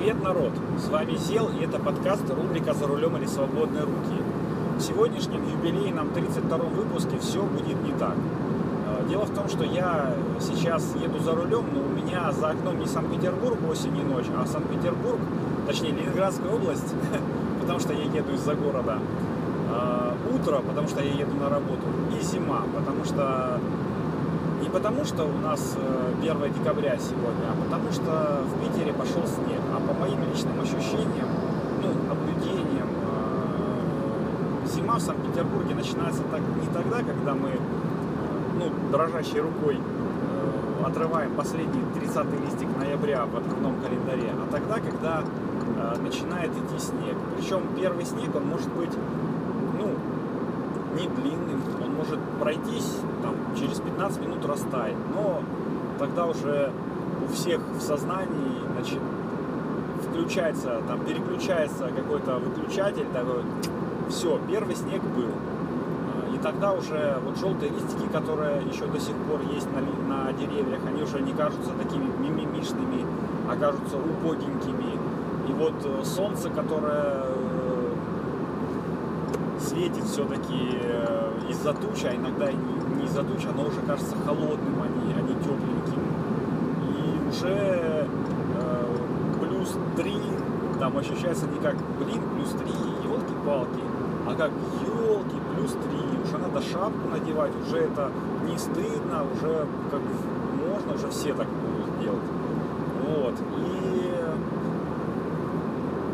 Привет, народ! С вами Зел, и это подкаст рубрика «За рулем или свободные руки». В сегодняшнем юбилейном 32-м выпуске все будет не так. Э, дело в том, что я сейчас еду за рулем, но у меня за окном не Санкт-Петербург осень и ночь, а Санкт-Петербург, точнее Ленинградская область, потому что я еду из-за города. Э, утро, потому что я еду на работу. И зима, потому что не потому, что у нас 1 э, декабря сегодня, а потому что в Питере пошел снег. А по моим личным ощущениям, ну, наблюдениям, э, зима в Санкт-Петербурге начинается так, не тогда, когда мы ну, дрожащей рукой отрываем последний 30 листик ноября в открытом календаре, а тогда, когда начинает идти снег. Причем первый снег, он может быть, ну, не длинным, он может пройтись там, через 15 минут растает. Но тогда уже у всех в сознании значит, включается, там переключается какой-то выключатель такой, все, первый снег был. И тогда уже вот желтые листики, которые еще до сих пор есть на, на деревьях, они уже не кажутся такими мимимишными, а кажутся убогенькими. И вот э, солнце, которое э, светит все-таки э, из-за туч, а иногда и не, не из-за туч, оно уже кажется холодным, а не, а не тепленьким. И уже плюс 3 там ощущается не как, блин, плюс 3, елки-палки, а как, елки, плюс 3, уже надо шапку надевать, уже это не стыдно, уже как можно, уже все так будут делать. Вот. И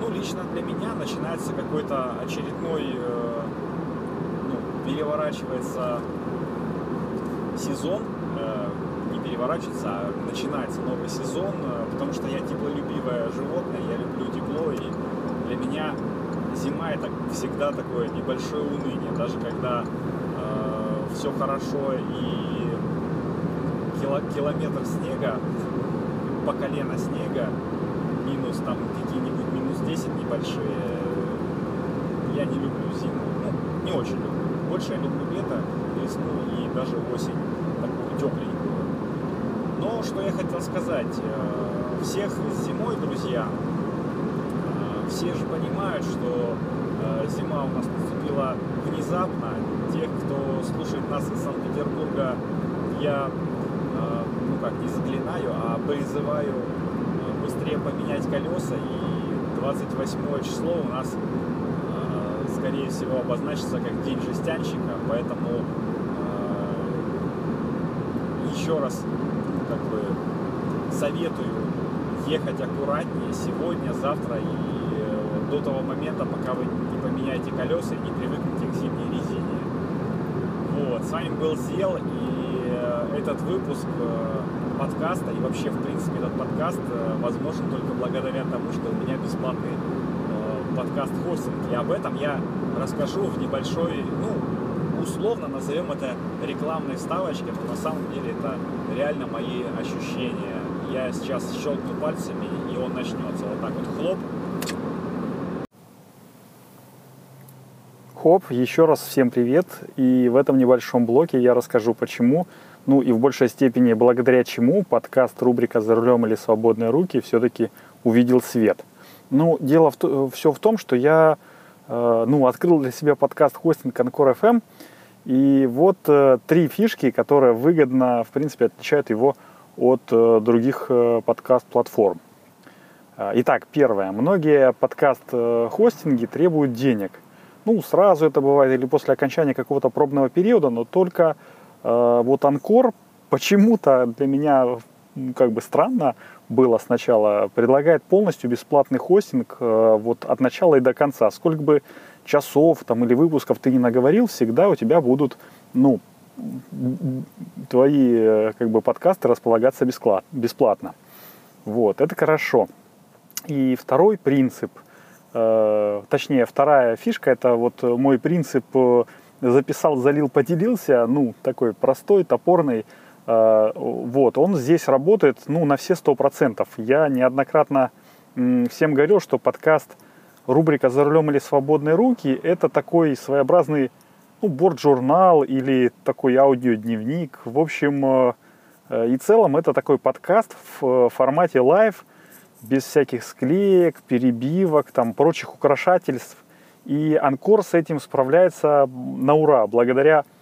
ну, лично для меня начинается какой-то очередной э, переворачивается сезон, э, не переворачивается, а начинается новый сезон, э, потому что я теплолюбивое животное, я люблю тепло, и для меня зима это всегда такое небольшое уныние, даже когда э, все хорошо и кило, километр снега, по колено снега, минус там какие-нибудь минус 10 небольшие, я не люблю зиму, ну, не очень люблю. Больше я люблю лето, весну и даже осень, такую тепленькую. Но что я хотел сказать, э, всех зимой, друзья, э, все же понимают, что э, зима у нас наступила внезапно. Тех, кто слушает нас из Санкт-Петербурга, я, ну как, не заклинаю, а призываю быстрее поменять колеса. И 28 число у нас скорее всего, обозначится как день жестянщика, поэтому еще раз как бы советую ехать аккуратнее сегодня, завтра и э, до того момента, пока вы не поменяете колеса и не привыкнете к зимней резине. Вот, с вами был Зел, и э, этот выпуск э, подкаста и вообще, в принципе, этот подкаст возможен только благодаря тому, что у меня бесплатный подкаст хостинг. И об этом я расскажу в небольшой, ну, условно назовем это рекламной вставочкой, но на самом деле это реально мои ощущения. Я сейчас щелкну пальцами, и он начнется. Вот так вот хлоп. Хоп, еще раз всем привет. И в этом небольшом блоке я расскажу, почему, ну и в большей степени благодаря чему подкаст рубрика «За рулем или свободные руки» все-таки увидел свет – ну, дело в, все в том, что я ну, открыл для себя подкаст хостинг Concord FM, и вот э, три фишки, которые выгодно, в принципе, отличают его от э, других подкаст-платформ. Итак, первое. Многие подкаст-хостинги требуют денег. Ну, сразу это бывает или после окончания какого-то пробного периода, но только вот Анкор почему-то для меня как бы странно было сначала, предлагает полностью бесплатный хостинг э, вот от начала и до конца. Сколько бы часов там или выпусков ты не наговорил, всегда у тебя будут, ну, твои э, как бы подкасты располагаться бесплатно. Вот, это хорошо. И второй принцип, э, точнее, вторая фишка, это вот мой принцип записал, залил, поделился, ну, такой простой, топорный, вот, он здесь работает ну, на все сто процентов. Я неоднократно всем говорил, что подкаст рубрика «За рулем или свободные руки» — это такой своеобразный ну, борт-журнал или такой аудиодневник. В общем, э, э, и целом это такой подкаст в формате live, без всяких склеек, перебивок, там, прочих украшательств. И Anchor с этим справляется на ура, благодаря э,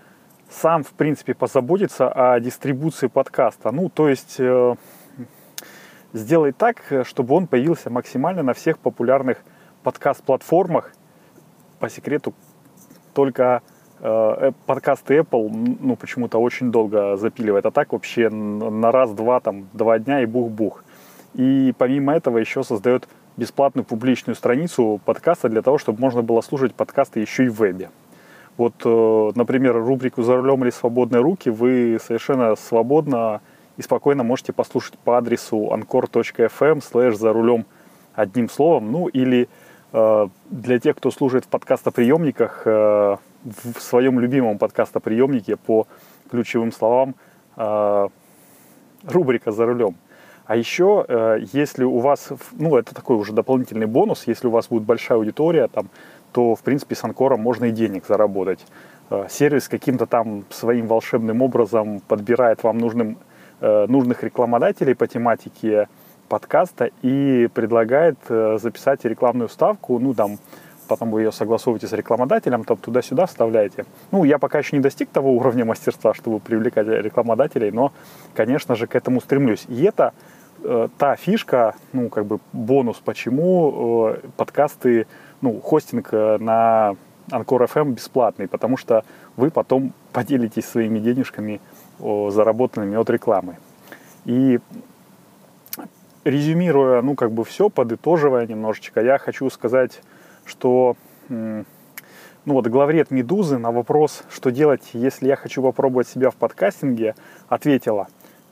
сам, в принципе, позаботится о дистрибуции подкаста. Ну, то есть э, сделай так, чтобы он появился максимально на всех популярных подкаст-платформах. По секрету, только э, подкасты Apple, ну, почему-то очень долго запиливает. А так вообще на раз-два, там, два дня и бух-бух. И помимо этого еще создает бесплатную публичную страницу подкаста для того, чтобы можно было слушать подкасты еще и в вебе. Вот, э, например, рубрику «За рулем или свободные руки» вы совершенно свободно и спокойно можете послушать по адресу anchor.fm слэш «За рулем» одним словом. Ну или э, для тех, кто служит в подкастоприемниках, э, в своем любимом подкастоприемнике по ключевым словам рубрика «За рулем». А еще, если у вас, ну, это такой уже дополнительный бонус, если у вас будет большая аудитория, там, то, в принципе, с Анкором можно и денег заработать. Э, сервис каким-то там своим волшебным образом подбирает вам нужным, э, нужных рекламодателей по тематике подкаста и предлагает записать рекламную ставку, ну, там, потом вы ее согласовываете с рекламодателем, там туда-сюда вставляете. Ну, я пока еще не достиг того уровня мастерства, чтобы привлекать рекламодателей, но, конечно же, к этому стремлюсь. И это э, та фишка, ну, как бы бонус, почему э, подкасты, ну, хостинг э, на Анкор FM бесплатный, потому что вы потом поделитесь своими денежками, заработанными от рекламы. И резюмируя, ну, как бы все, подытоживая немножечко, я хочу сказать, что ну вот главред Медузы на вопрос, что делать, если я хочу попробовать себя в подкастинге, ответила,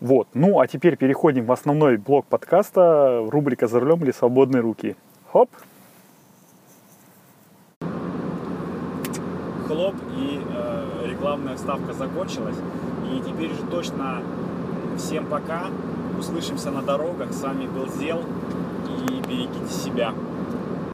Вот. Ну, а теперь переходим в основной блок подкаста, рубрика «За рулем или свободные руки». Хоп! Хлоп, и э, рекламная вставка закончилась. И теперь же точно всем пока. Услышимся на дорогах. С вами был Зел. И берегите себя.